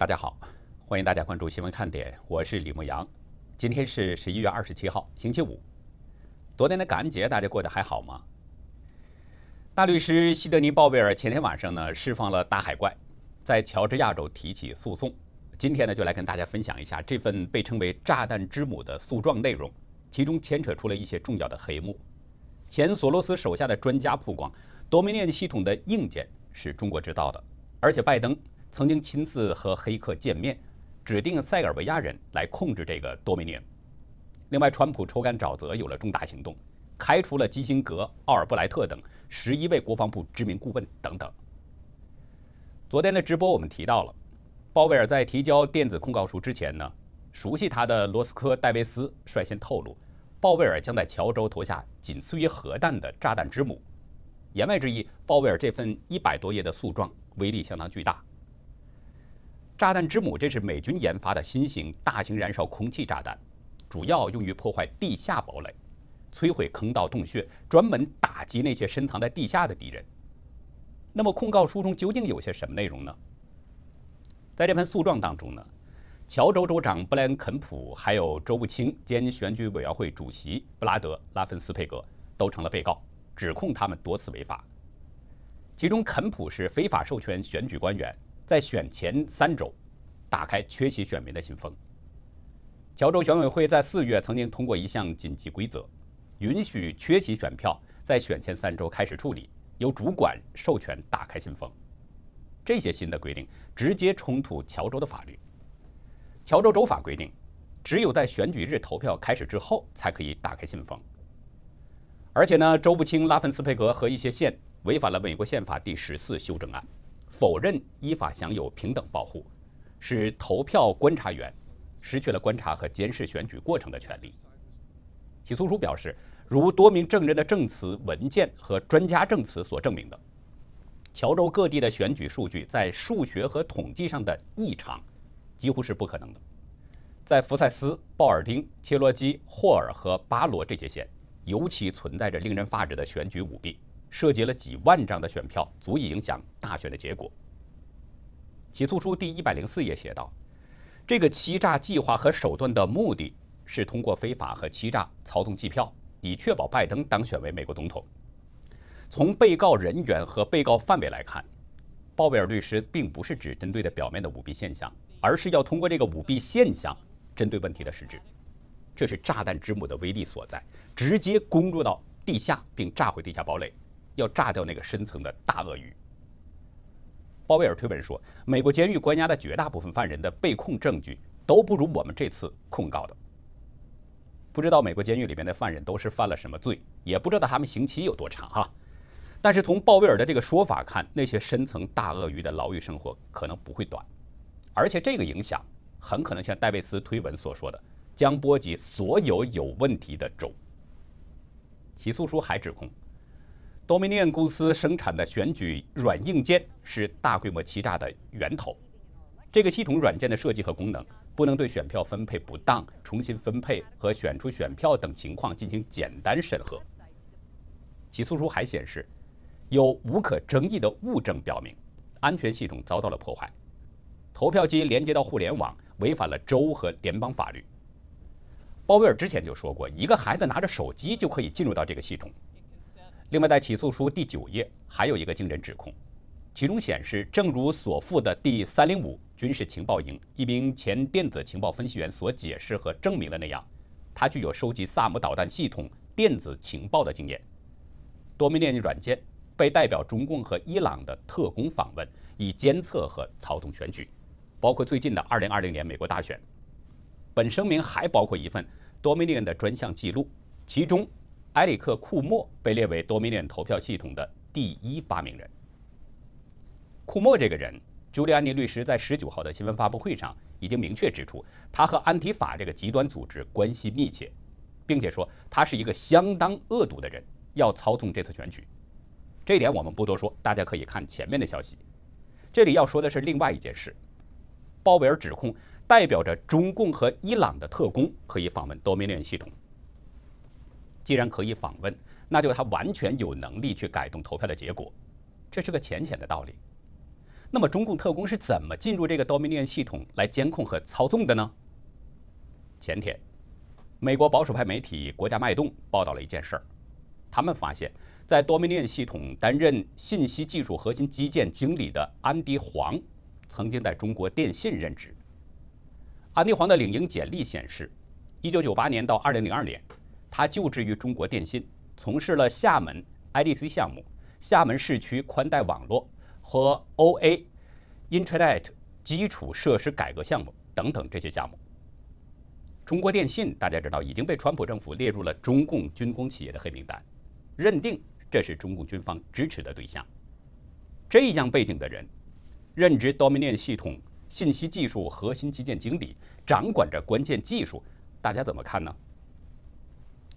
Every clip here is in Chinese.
大家好，欢迎大家关注新闻看点，我是李牧阳。今天是十一月二十七号，星期五。昨天的感恩节，大家过得还好吗？大律师西德尼·鲍威尔前天晚上呢，释放了大海怪，在乔治亚州提起诉讼。今天呢，就来跟大家分享一下这份被称为“炸弹之母”的诉状内容，其中牵扯出了一些重要的黑幕。前索罗斯手下的专家曝光，多米涅系统的硬件是中国制造的，而且拜登。曾经亲自和黑客见面，指定塞尔维亚人来控制这个多米尼另外，川普抽干沼泽有了重大行动，开除了基辛格、奥尔布莱特等十一位国防部知名顾问等等。昨天的直播我们提到了，鲍威尔在提交电子控告书之前呢，熟悉他的罗斯科戴维斯率先透露，鲍威尔将在乔州投下仅次于核弹的炸弹之母。言外之意，鲍威尔这份一百多页的诉状威力相当巨大。炸弹之母，这是美军研发的新型大型燃烧空气炸弹，主要用于破坏地下堡垒，摧毁坑道洞穴，专门打击那些深藏在地下的敌人。那么控告书中究竟有些什么内容呢？在这份诉状当中呢，乔州州长布莱恩·肯普，还有州务卿兼选举委员会主席布拉德·拉芬斯佩格都成了被告，指控他们多次违法。其中，肯普是非法授权选举官员。在选前三周，打开缺席选民的信封。乔州选委会在四月曾经通过一项紧急规则，允许缺席选票在选前三周开始处理，由主管授权打开信封。这些新的规定直接冲突乔州的法律。乔州州法规定，只有在选举日投票开始之后才可以打开信封。而且呢，州不清拉芬斯佩格和一些县违反了美国宪法第十四修正案。否认依法享有平等保护，使投票观察员失去了观察和监视选举过程的权利。起诉书表示，如多名证人的证词、文件和专家证词所证明的，乔州各地的选举数据在数学和统计上的异常几乎是不可能的。在福塞斯、鲍尔丁、切罗基、霍尔和巴罗这些县，尤其存在着令人发指的选举舞弊。涉及了几万张的选票，足以影响大选的结果。起诉书第一百零四页写道：“这个欺诈计划和手段的目的是通过非法和欺诈操纵计票，以确保拜登当选为美国总统。”从被告人员和被告范围来看，鲍威尔律师并不是只针对的表面的舞弊现象，而是要通过这个舞弊现象针对问题的实质。这是炸弹之母的威力所在，直接攻入到地下并炸毁地下堡垒。要炸掉那个深层的大鳄鱼。鲍威尔推文说，美国监狱关押的绝大部分犯人的被控证据都不如我们这次控告的。不知道美国监狱里面的犯人都是犯了什么罪，也不知道他们刑期有多长哈。但是从鲍威尔的这个说法看，那些深层大鳄鱼的牢狱生活可能不会短，而且这个影响很可能像戴维斯推文所说的，将波及所有有问题的州。起诉书还指控。Dominion 公司生产的选举软硬件是大规模欺诈的源头。这个系统软件的设计和功能不能对选票分配不当、重新分配和选出选票等情况进行简单审核。起诉书还显示，有无可争议的物证表明，安全系统遭到了破坏。投票机连接到互联网，违反了州和联邦法律。鲍威尔之前就说过，一个孩子拿着手机就可以进入到这个系统。另外，在起诉书第九页还有一个惊人指控，其中显示，正如所附的第三零五军事情报营一名前电子情报分析员所解释和证明的那样，他具有收集萨姆导弹系统电子情报的经验。多米涅软件被代表中共和伊朗的特工访问，以监测和操纵选举，包括最近的二零二零年美国大选。本声明还包括一份多米涅的专项记录，其中。埃里克·库莫被列为多米涅投票系统的第一发明人。库莫这个人，朱利安尼律师在十九号的新闻发布会上已经明确指出，他和安提法这个极端组织关系密切，并且说他是一个相当恶毒的人，要操纵这次选举。这一点我们不多说，大家可以看前面的消息。这里要说的是另外一件事：鲍威尔指控代表着中共和伊朗的特工可以访问多米涅系统。既然可以访问，那就他完全有能力去改动投票的结果，这是个浅显的道理。那么中共特工是怎么进入这个 Dominion 系统来监控和操纵的呢？前天，美国保守派媒体《国家脉动》报道了一件事儿，他们发现，在 Dominion 系统担任信息技术核心基建经理的安迪·黄，曾经在中国电信任职。安迪·黄的领英简历显示，1998年到2002年，他就职于中国电信，从事了厦门 IDC 项目、厦门市区宽带网络。和 OA Internet 基础设施改革项目等等这些项目，中国电信大家知道已经被川普政府列入了中共军工企业的黑名单，认定这是中共军方支持的对象。这样背景的人，任职 Dominion 系统信息技术核心基建经理，掌管着关键技术，大家怎么看呢？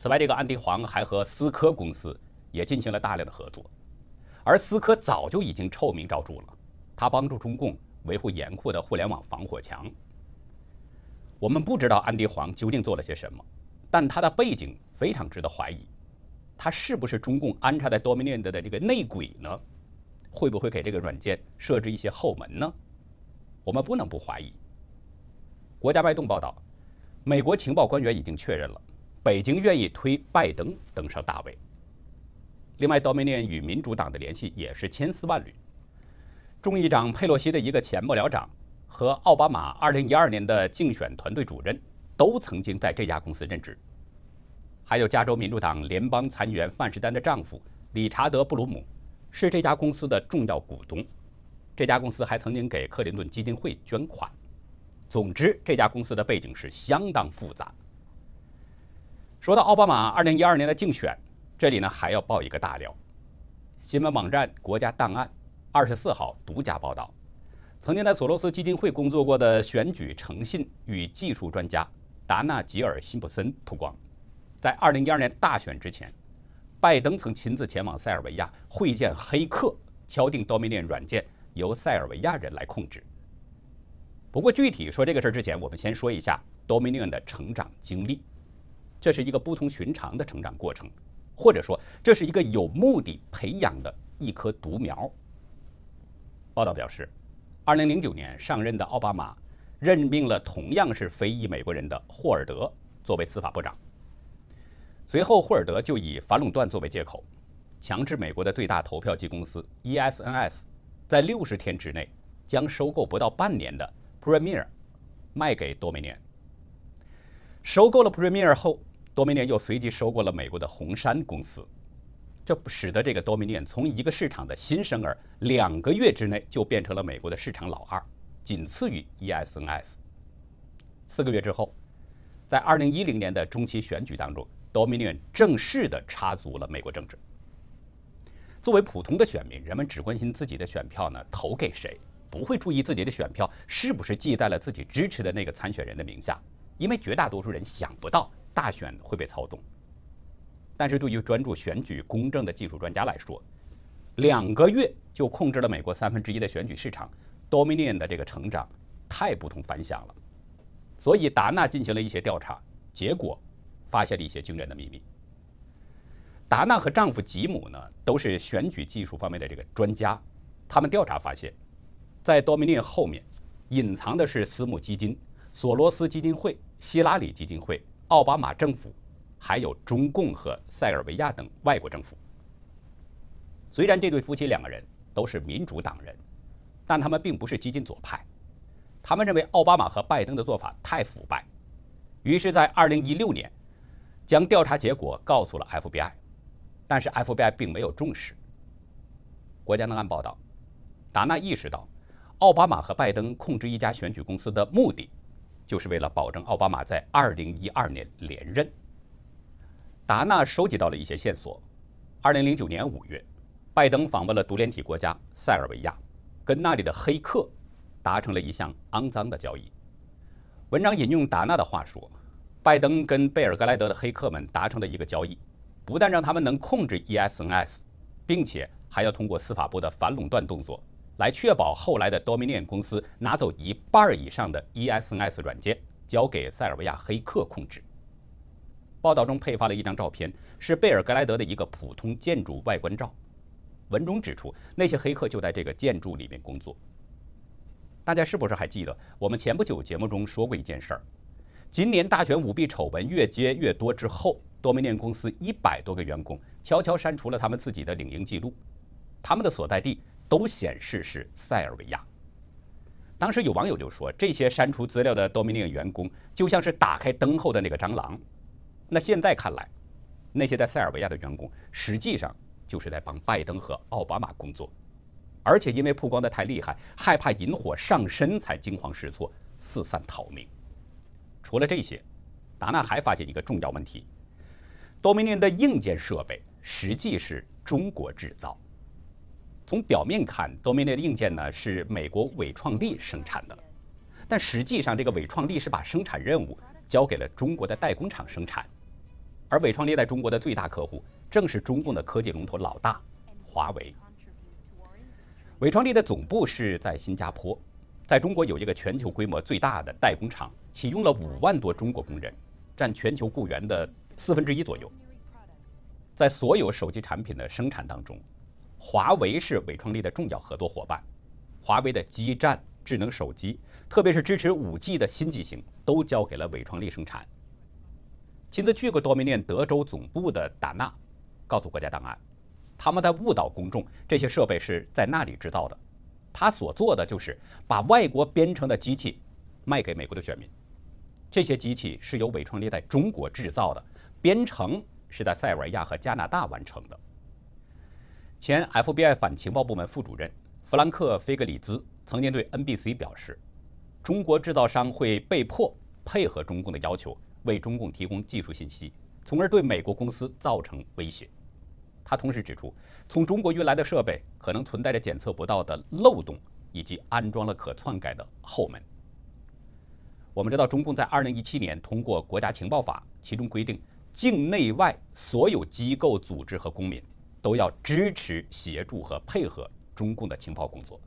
此外，这个安迪黄还和思科公司也进行了大量的合作。而思科早就已经臭名昭著了，他帮助中共维护严酷的互联网防火墙。我们不知道安迪黄究竟做了些什么，但他的背景非常值得怀疑。他是不是中共安插在 Dominion 的这个内鬼呢？会不会给这个软件设置一些后门呢？我们不能不怀疑。国家脉动报道，美国情报官员已经确认了，北京愿意推拜登登上大位。另外，Dominion 与民主党的联系也是千丝万缕。众议长佩洛西的一个前幕僚长和奥巴马2012年的竞选团队主任都曾经在这家公司任职。还有加州民主党联邦参议员范士丹的丈夫理查德·布鲁姆是这家公司的重要股东。这家公司还曾经给克林顿基金会捐款。总之，这家公司的背景是相当复杂。说到奥巴马2012年的竞选。这里呢还要爆一个大料，新闻网站国家档案二十四号独家报道，曾经在索罗斯基金会工作过的选举诚信与技术专家达纳吉尔辛普森曝光，在二零一二年大选之前，拜登曾亲自前往塞尔维亚会见黑客，敲定 Dominion 软件由塞尔维亚人来控制。不过具体说这个事儿之前，我们先说一下 Dominion 的成长经历，这是一个不同寻常的成长过程。或者说，这是一个有目的培养的一棵独苗。报道表示，二零零九年上任的奥巴马任命了同样是非裔美国人的霍尔德作为司法部长。随后，霍尔德就以反垄断作为借口，强制美国的最大投票机公司 ESNS 在六十天之内将收购不到半年的 Premier 卖给多美年。收购了 Premier 后。多米尼又随即收购了美国的红杉公司，这不使得这个多米尼从一个市场的新生儿，两个月之内就变成了美国的市场老二，仅次于 ESNS。四个月之后，在二零一零年的中期选举当中，多米尼正式的插足了美国政治。作为普通的选民，人们只关心自己的选票呢投给谁，不会注意自己的选票是不是记在了自己支持的那个参选人的名下，因为绝大多数人想不到。大选会被操纵，但是对于专注选举公正的技术专家来说，两个月就控制了美国三分之一的选举市场，Dominion 的这个成长太不同凡响了。所以达纳进行了一些调查，结果发现了一些惊人的秘密。达纳和丈夫吉姆呢，都是选举技术方面的这个专家，他们调查发现，在 Dominion 后面隐藏的是私募基金、索罗斯基金会、希拉里基金会。奥巴马政府，还有中共和塞尔维亚等外国政府。虽然这对夫妻两个人都是民主党人，但他们并不是激进左派。他们认为奥巴马和拜登的做法太腐败，于是，在2016年，将调查结果告诉了 FBI，但是 FBI 并没有重视。国家档案报道，达纳意识到，奥巴马和拜登控制一家选举公司的目的。就是为了保证奥巴马在2012年连任。达纳收集到了一些线索。2009年5月，拜登访问了独联体国家塞尔维亚，跟那里的黑客达成了一项肮脏的交易。文章引用达纳的话说：“拜登跟贝尔格莱德的黑客们达成了一个交易，不但让他们能控制 ESNS，并且还要通过司法部的反垄断动作。”来确保后来的 Dominion 公司拿走一半以上的 ESNS 软件，交给塞尔维亚黑客控制。报道中配发了一张照片，是贝尔格莱德的一个普通建筑外观照。文中指出，那些黑客就在这个建筑里面工作，大家是不是还记得我们前不久节目中说过一件事儿？今年大选舞弊丑闻越接越多之后，多米尼公司一百多个员工悄悄删除了他们自己的领英记录，他们的所在地都显示是塞尔维亚。当时有网友就说，这些删除资料的多米尼员工就像是打开灯后的那个蟑螂。那现在看来，那些在塞尔维亚的员工实际上就是在帮拜登和奥巴马工作。而且因为曝光的太厉害，害怕引火上身，才惊慌失措四散逃命。除了这些，达纳还发现一个重要问题：多米尼的硬件设备实际是中国制造。从表面看，多米尼的硬件呢是美国伟创力生产的，但实际上这个伟创力是把生产任务交给了中国的代工厂生产。而伟创力在中国的最大客户正是中共的科技龙头老大华为。伟创力的总部是在新加坡，在中国有一个全球规模最大的代工厂，启用了五万多中国工人，占全球雇员的四分之一左右。在所有手机产品的生产当中，华为是伟创力的重要合作伙伴。华为的基站、智能手机，特别是支持五 G 的新机型，都交给了伟创力生产。亲自去过多米尼德州总部的达纳，告诉国家档案。他们在误导公众，这些设备是在那里制造的。他所做的就是把外国编程的机器卖给美国的选民。这些机器是由伟创力在中国制造的，编程是在塞尔维亚和加拿大完成的。前 FBI 反情报部门副主任弗兰克·菲格里兹曾经对 NBC 表示：“中国制造商会被迫配合中共的要求，为中共提供技术信息，从而对美国公司造成威胁。”他同时指出，从中国运来的设备可能存在着检测不到的漏洞，以及安装了可篡改的后门。我们知道，中共在2017年通过《国家情报法》，其中规定，境内外所有机构、组织和公民都要支持、协助和配合中共的情报工作。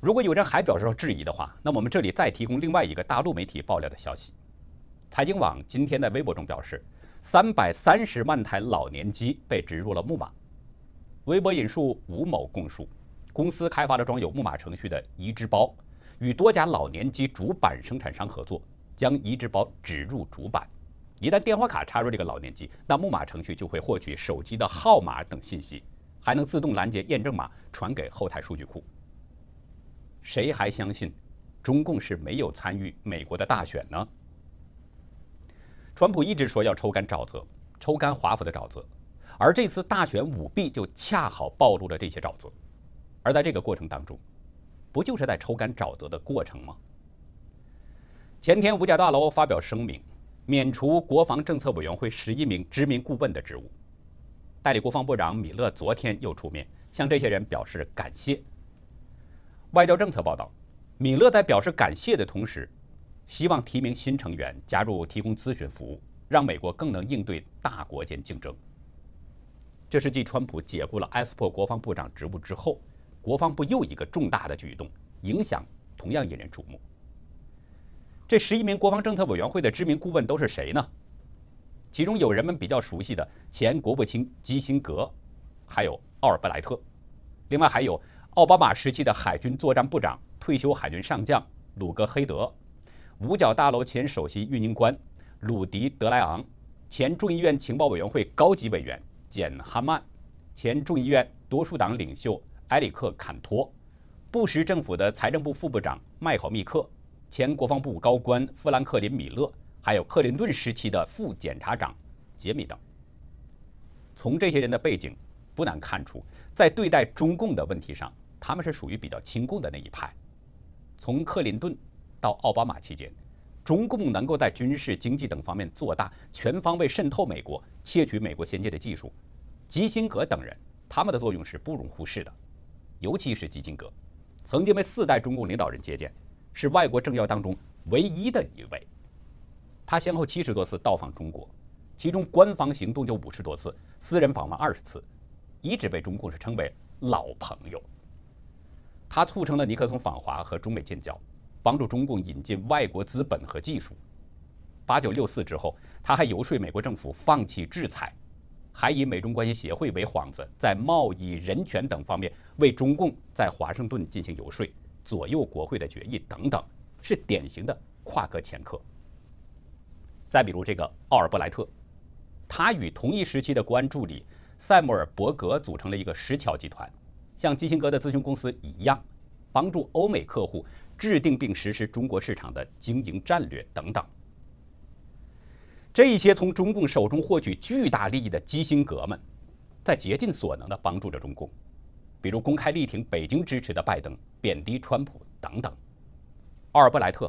如果有人还表示质疑的话，那我们这里再提供另外一个大陆媒体爆料的消息：财经网今天在微博中表示。三百三十万台老年机被植入了木马。微博引述吴某供述，公司开发了装有木马程序的移植包，与多家老年机主板生产商合作，将移植包植入主板。一旦电话卡插入这个老年机，那木马程序就会获取手机的号码等信息，还能自动拦截验证码，传给后台数据库。谁还相信中共是没有参与美国的大选呢？川普一直说要抽干沼泽，抽干华府的沼泽，而这次大选舞弊就恰好暴露了这些沼泽。而在这个过程当中，不就是在抽干沼泽的过程吗？前天五角大楼发表声明，免除国防政策委员会十一名知名顾问的职务。代理国防部长米勒昨天又出面向这些人表示感谢。外交政策报道，米勒在表示感谢的同时。希望提名新成员加入，提供咨询服务，让美国更能应对大国间竞争。这是继川普解雇了埃斯珀国防部长职务之后，国防部又一个重大的举动，影响同样引人瞩目。这十一名国防政策委员会的知名顾问都是谁呢？其中有人们比较熟悉的前国务卿基辛格，还有奥尔布莱特，另外还有奥巴马时期的海军作战部长、退休海军上将鲁格黑德。五角大楼前首席运营官鲁迪·德莱昂，前众议院情报委员会高级委员简·哈曼，前众议院多数党领袖埃里克·坎托，布什政府的财政部副部长麦考密克，前国防部高官富兰克林·米勒，还有克林顿时期的副检察长杰米等。从这些人的背景，不难看出，在对待中共的问题上，他们是属于比较亲共的那一派。从克林顿。到奥巴马期间，中共能够在军事、经济等方面做大，全方位渗透美国，窃取美国先进的技术。基辛格等人，他们的作用是不容忽视的。尤其是基辛格，曾经被四代中共领导人接见，是外国政要当中唯一的一位。他先后七十多次到访中国，其中官方行动就五十多次，私人访问二十次，一直被中共是称为老朋友。他促成了尼克松访华和中美建交。帮助中共引进外国资本和技术。八九六四之后，他还游说美国政府放弃制裁，还以美中关系协会为幌子，在贸易、人权等方面为中共在华盛顿进行游说，左右国会的决议等等，是典型的跨国掮客。再比如这个奥尔布莱特，他与同一时期的国安助理塞缪尔·伯格组成了一个石桥集团，像基辛格的咨询公司一样，帮助欧美客户制定并实施中国市场的经营战略等等。这一些从中共手中获取巨大利益的基辛格们，在竭尽所能地帮助着中共，比如公开力挺北京支持的拜登，贬低川普等等。奥尔布莱特，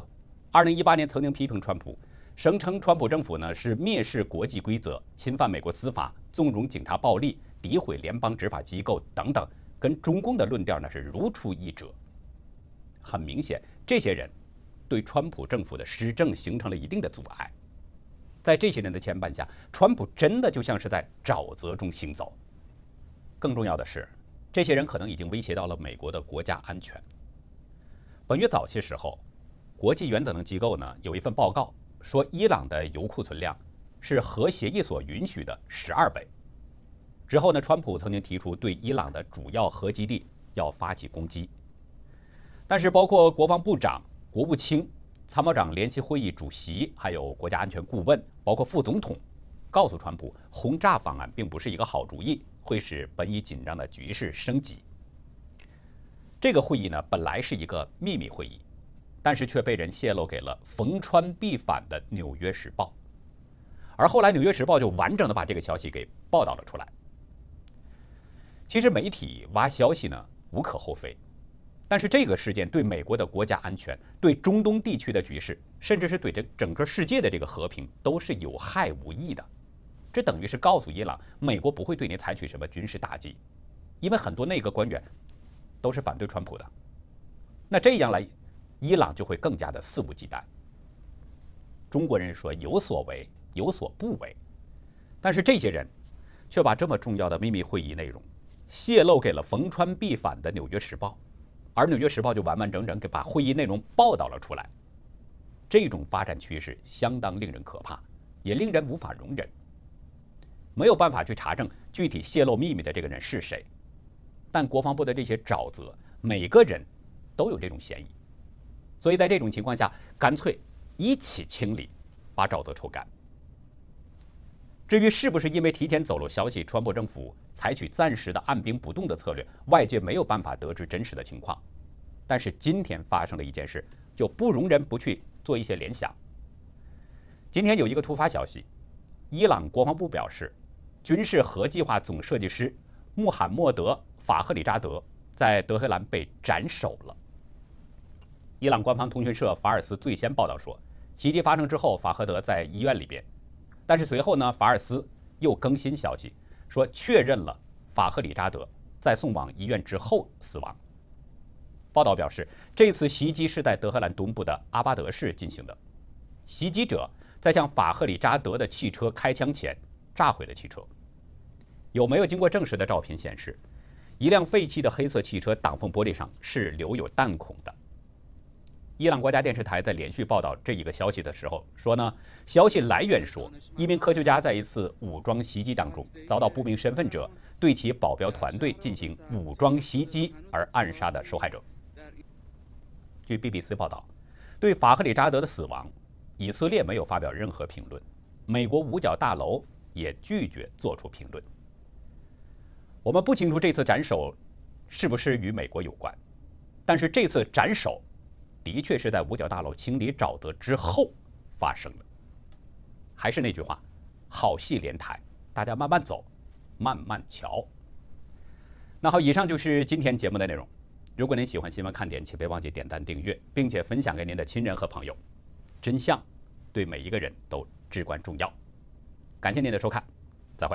二零一八年曾经批评川普。声称川普政府呢是蔑视国际规则、侵犯美国司法、纵容警察暴力、诋毁联邦执法机构等等，跟中共的论调呢是如出一辙。很明显，这些人对川普政府的施政形成了一定的阻碍。在这些人的牵绊下，川普真的就像是在沼泽中行走。更重要的是，这些人可能已经威胁到了美国的国家安全。本月早些时候，国际原子能机构呢有一份报告。说伊朗的油库存量是核协议所允许的十二倍。之后呢，川普曾经提出对伊朗的主要核基地要发起攻击。但是，包括国防部长、国务卿、参谋长联席会议主席，还有国家安全顾问，包括副总统，告诉川普，轰炸方案并不是一个好主意，会使本已紧张的局势升级。这个会议呢，本来是一个秘密会议。但是却被人泄露给了逢川必反的《纽约时报》，而后来《纽约时报》就完整的把这个消息给报道了出来。其实媒体挖消息呢无可厚非，但是这个事件对美国的国家安全、对中东地区的局势，甚至是对这整个世界的这个和平都是有害无益的。这等于是告诉伊朗，美国不会对你采取什么军事打击，因为很多内阁官员都是反对川普的。那这样来。伊朗就会更加的肆无忌惮。中国人说有所为有所不为，但是这些人却把这么重要的秘密会议内容泄露给了逢川必反的《纽约时报》，而《纽约时报》就完完整整给把会议内容报道了出来。这种发展趋势相当令人可怕，也令人无法容忍。没有办法去查证具体泄露秘密的这个人是谁，但国防部的这些沼泽，每个人都有这种嫌疑。所以在这种情况下，干脆一起清理，把沼泽抽干。至于是不是因为提前走漏消息，川普政府采取暂时的按兵不动的策略，外界没有办法得知真实的情况。但是今天发生的一件事，就不容人不去做一些联想。今天有一个突发消息，伊朗国防部表示，军事核计划总设计师穆罕默德·法赫里扎德在德黑兰被斩首了。伊朗官方通讯社法尔斯最先报道说，袭击发生之后，法赫德在医院里边。但是随后呢，法尔斯又更新消息，说确认了法赫里扎德在送往医院之后死亡。报道表示，这次袭击是在德黑兰东部的阿巴德市进行的。袭击者在向法赫里扎德的汽车开枪前，炸毁了汽车。有没有经过证实的照片显示，一辆废弃的黑色汽车挡风玻璃上是留有弹孔的。伊朗国家电视台在连续报道这一个消息的时候说呢，消息来源说，一名科学家在一次武装袭击当中遭到不明身份者对其保镖团队进行武装袭击而暗杀的受害者。据 BBC 报道，对法赫里扎德的死亡，以色列没有发表任何评论，美国五角大楼也拒绝做出评论。我们不清楚这次斩首是不是与美国有关，但是这次斩首。的确是在五角大楼清理沼泽之后发生的。还是那句话，好戏连台，大家慢慢走，慢慢瞧。那好，以上就是今天节目的内容。如果您喜欢新闻看点，请别忘记点赞、订阅，并且分享给您的亲人和朋友。真相对每一个人都至关重要。感谢您的收看，再会。